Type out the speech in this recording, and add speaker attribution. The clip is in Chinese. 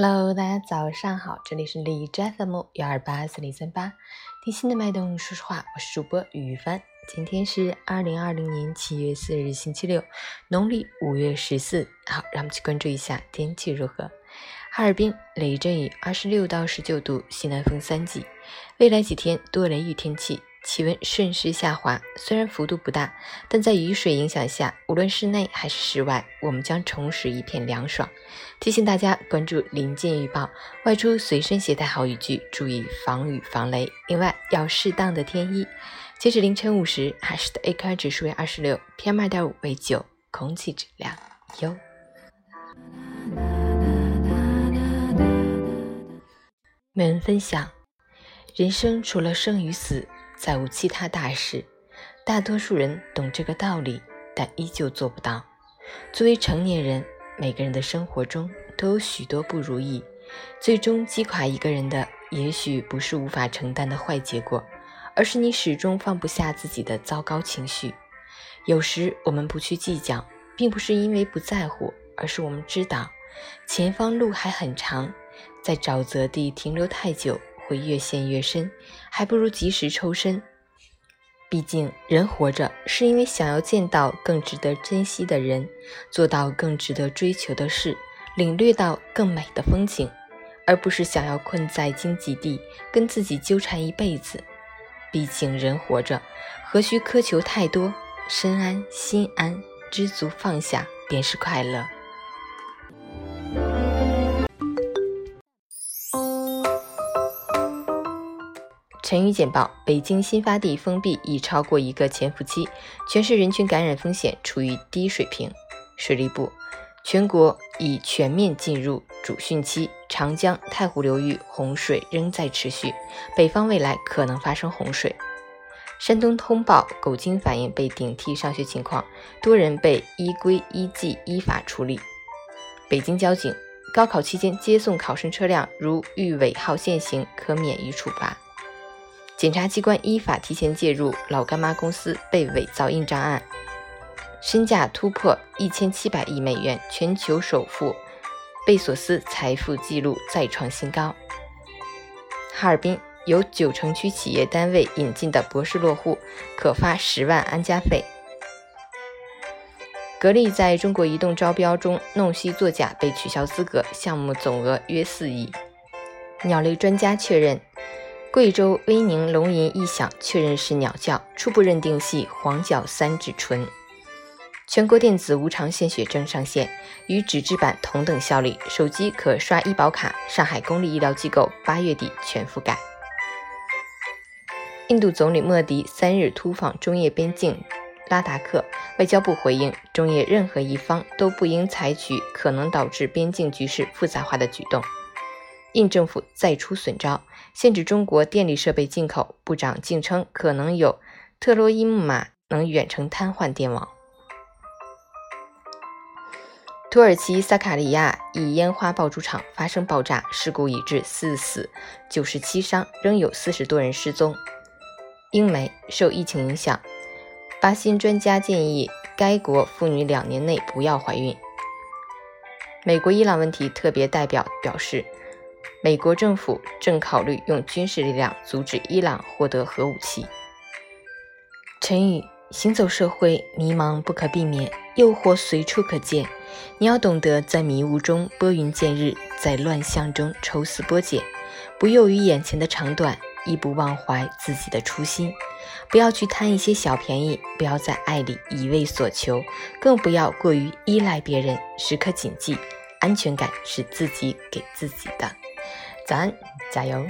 Speaker 1: Hello，大家早上好，这里是荔枝 FM 幺二八四零三八，听心的脉动，说实话，我是主播于帆。今天是二零二零年七月四日，星期六，农历五月十四。好，让我们去关注一下天气如何。哈尔滨雷阵雨，二十六到十九度，西南风三级。未来几天多雷雨天气。气温顺势下滑，虽然幅度不大，但在雨水影响下，无论室内还是室外，我们将重拾一片凉爽。提醒大家关注临近预报，外出随身携带好雨具，注意防雨防雷。另外要适当的添衣。截止凌晨五时，海市的 AQI 指数为二十六，PM 二点五为九，空气质量优。每人分享：人生除了生与死。再无其他大事，大多数人懂这个道理，但依旧做不到。作为成年人，每个人的生活中都有许多不如意，最终击垮一个人的，也许不是无法承担的坏结果，而是你始终放不下自己的糟糕情绪。有时我们不去计较，并不是因为不在乎，而是我们知道前方路还很长，在沼泽地停留太久。会越陷越深，还不如及时抽身。毕竟，人活着是因为想要见到更值得珍惜的人，做到更值得追求的事，领略到更美的风景，而不是想要困在荆棘地，跟自己纠缠一辈子。毕竟，人活着何须苛求太多？身安心安，知足放下，便是快乐。晨雨简报：北京新发地封闭已超过一个潜伏期，全市人群感染风险处于低水平。水利部：全国已全面进入主汛期，长江、太湖流域洪水仍在持续，北方未来可能发生洪水。山东通报：狗精反映被顶替上学情况，多人被依规依纪依法处理。北京交警：高考期间接送考生车辆如遇尾号限行，可免于处罚。检察机关依法提前介入老干妈公司被伪造印章案，身价突破一千七百亿美元，全球首富贝索斯财富纪录再创新高。哈尔滨有九城区企业单位引进的博士落户可发十万安家费。格力在中国移动招标中弄虚作假被取消资格，项目总额约四亿。鸟类专家确认。贵州威宁龙吟异响，确认是鸟叫，初步认定系黄角三指鹑。全国电子无偿献血证上线，与纸质版同等效力，手机可刷医保卡。上海公立医疗机构八月底全覆盖。印度总理莫迪三日突访中越边境拉达克，外交部回应：中越任何一方都不应采取可能导致边境局势复杂化的举动。印政府再出损招，限制中国电力设备进口。部长竟称可能有特洛伊木马能远程瘫痪电网。土耳其萨卡利亚一烟花爆竹厂发生爆炸事故，已致四死九十七伤，仍有四十多人失踪。英媒受疫情影响，巴新专家建议该国妇女两年内不要怀孕。美国伊朗问题特别代表表示。美国政府正考虑用军事力量阻止伊朗获得核武器。陈宇，行走社会，迷茫不可避免，诱惑随处可见。你要懂得在迷雾中拨云见日，在乱象中抽丝剥茧，不囿于眼前的长短，亦不忘怀自己的初心。不要去贪一些小便宜，不要在爱里一味所求，更不要过于依赖别人。时刻谨记，安全感是自己给自己的。早安，加油！